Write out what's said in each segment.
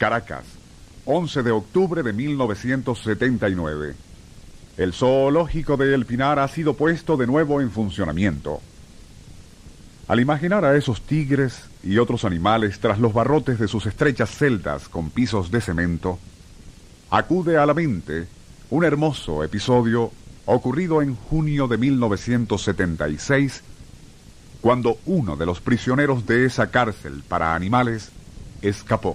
Caracas, 11 de octubre de 1979. El zoológico de El Pinar ha sido puesto de nuevo en funcionamiento. Al imaginar a esos tigres y otros animales tras los barrotes de sus estrechas celdas con pisos de cemento, acude a la mente un hermoso episodio ocurrido en junio de 1976, cuando uno de los prisioneros de esa cárcel para animales escapó.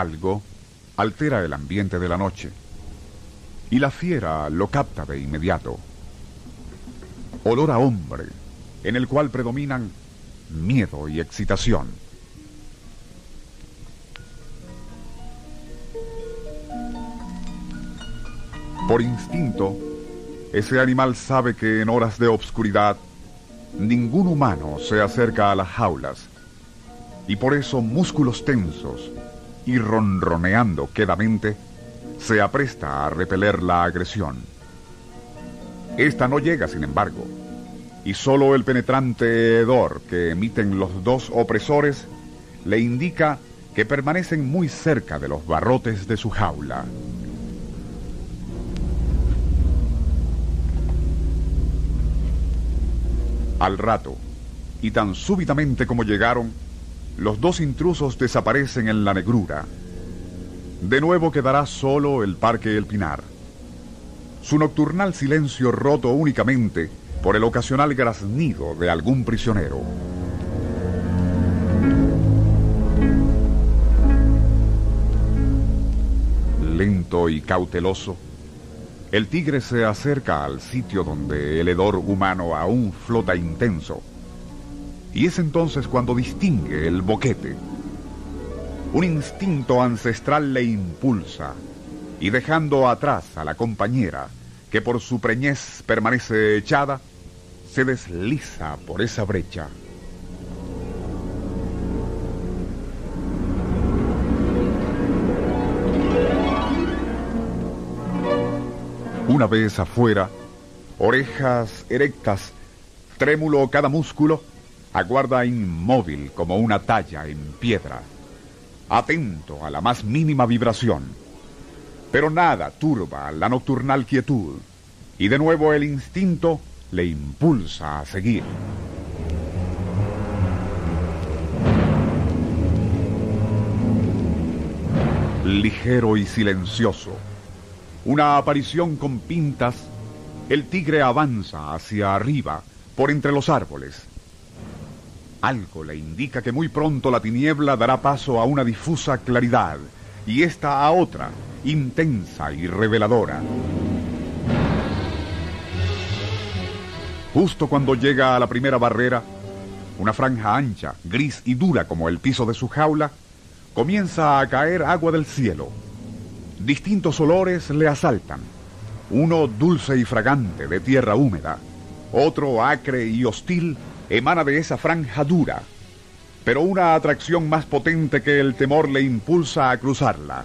Algo altera el ambiente de la noche y la fiera lo capta de inmediato. Olor a hombre, en el cual predominan miedo y excitación. Por instinto, ese animal sabe que en horas de obscuridad ningún humano se acerca a las jaulas y por eso músculos tensos y ronroneando quedamente, se apresta a repeler la agresión. Esta no llega, sin embargo, y solo el penetrante hedor que emiten los dos opresores le indica que permanecen muy cerca de los barrotes de su jaula. Al rato, y tan súbitamente como llegaron, los dos intrusos desaparecen en la negrura. De nuevo quedará solo el Parque El Pinar. Su nocturnal silencio roto únicamente por el ocasional graznido de algún prisionero. Lento y cauteloso, el tigre se acerca al sitio donde el hedor humano aún flota intenso y es entonces cuando distingue el boquete. Un instinto ancestral le impulsa, y dejando atrás a la compañera, que por su preñez permanece echada, se desliza por esa brecha. Una vez afuera, orejas erectas, trémulo cada músculo, aguarda inmóvil como una talla en piedra, atento a la más mínima vibración. Pero nada turba la nocturnal quietud, y de nuevo el instinto le impulsa a seguir. Ligero y silencioso, una aparición con pintas el tigre avanza hacia arriba, por entre los árboles. Algo le indica que muy pronto la tiniebla dará paso a una difusa claridad, y esta a otra, intensa y reveladora. Justo cuando llega a la primera barrera, una franja ancha, gris y dura como el piso de su jaula, comienza a caer agua del cielo. Distintos olores le asaltan. Uno dulce y fragante de tierra húmeda, otro acre y hostil emana de esa franja dura, pero una atracción más potente que el temor le impulsa a cruzarla,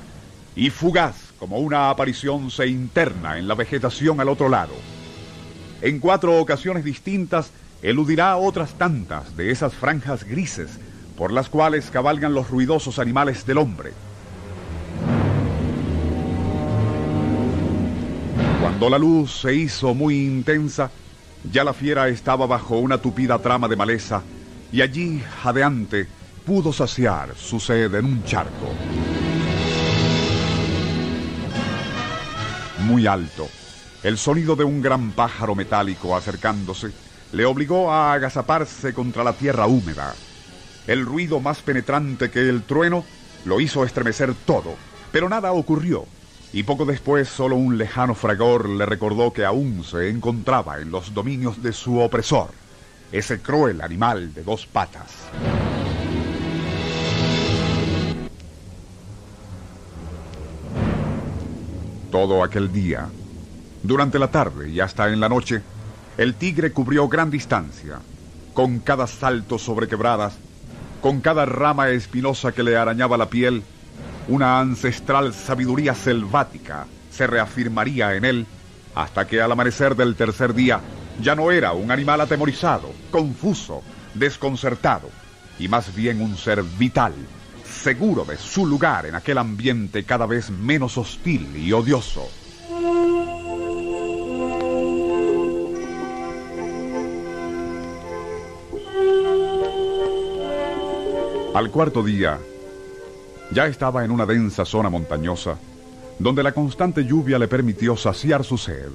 y fugaz como una aparición se interna en la vegetación al otro lado. En cuatro ocasiones distintas eludirá otras tantas de esas franjas grises por las cuales cabalgan los ruidosos animales del hombre. Cuando la luz se hizo muy intensa, ya la fiera estaba bajo una tupida trama de maleza y allí, jadeante, pudo saciar su sed en un charco. Muy alto, el sonido de un gran pájaro metálico acercándose le obligó a agazaparse contra la tierra húmeda. El ruido más penetrante que el trueno lo hizo estremecer todo, pero nada ocurrió, y poco después solo un lejano fragor le recordó que aún se encontraba en los dominios de su opresor, ese cruel animal de dos patas. Todo aquel día, durante la tarde y hasta en la noche, el tigre cubrió gran distancia. Con cada salto sobre quebradas, con cada rama espinosa que le arañaba la piel, una ancestral sabiduría selvática se reafirmaría en él hasta que al amanecer del tercer día ya no era un animal atemorizado, confuso, desconcertado, y más bien un ser vital, seguro de su lugar en aquel ambiente cada vez menos hostil y odioso. Al cuarto día, ya estaba en una densa zona montañosa, donde la constante lluvia le permitió saciar su sed,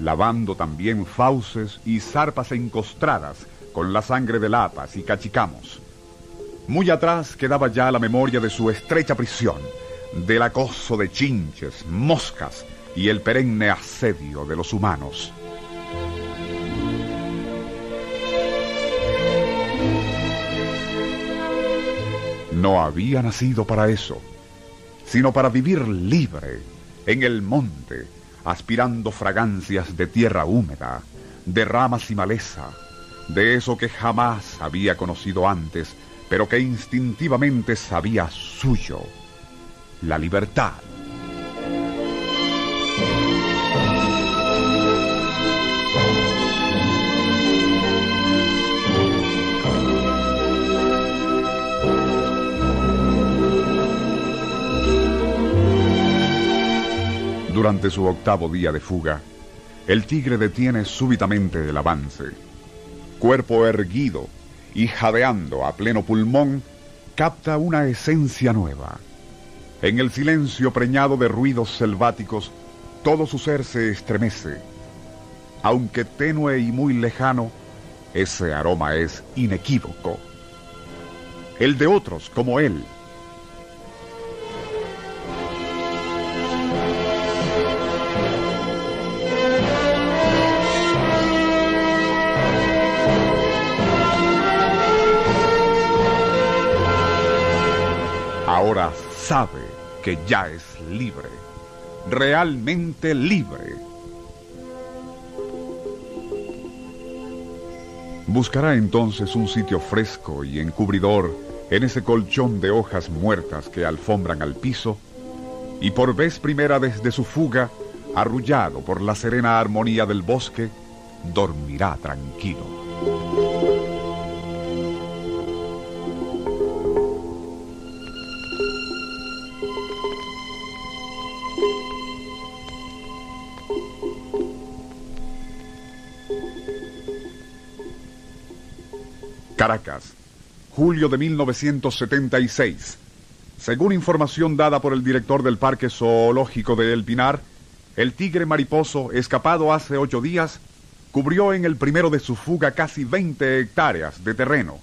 lavando también fauces y zarpas encostradas con la sangre de lapas y cachicamos. Muy atrás quedaba ya la memoria de su estrecha prisión, del acoso de chinches, moscas y el perenne asedio de los humanos. No había nacido para eso, sino para vivir libre, en el monte, aspirando fragancias de tierra húmeda, de ramas y maleza, de eso que jamás había conocido antes, pero que instintivamente sabía suyo, la libertad. Durante su octavo día de fuga, el tigre detiene súbitamente el avance. Cuerpo erguido y jadeando a pleno pulmón, capta una esencia nueva. En el silencio preñado de ruidos selváticos, todo su ser se estremece. Aunque tenue y muy lejano, ese aroma es inequívoco. El de otros como él, sabe que ya es libre, realmente libre. Buscará entonces un sitio fresco y encubridor en ese colchón de hojas muertas que alfombran al piso, y por vez primera desde su fuga, arrullado por la serena armonía del bosque, dormirá tranquilo. Caracas, julio de 1976. Según información dada por el director del Parque Zoológico de El Pinar, El tigre mariposo, escapado hace ocho días, cubrió en el primero de su fuga casi 20 hectáreas de terreno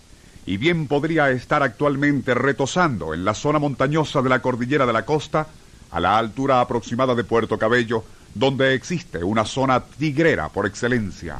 y bien podría estar actualmente retosando en la zona montañosa de la cordillera de la costa, a la altura aproximada de Puerto Cabello, donde existe una zona tigrera por excelencia.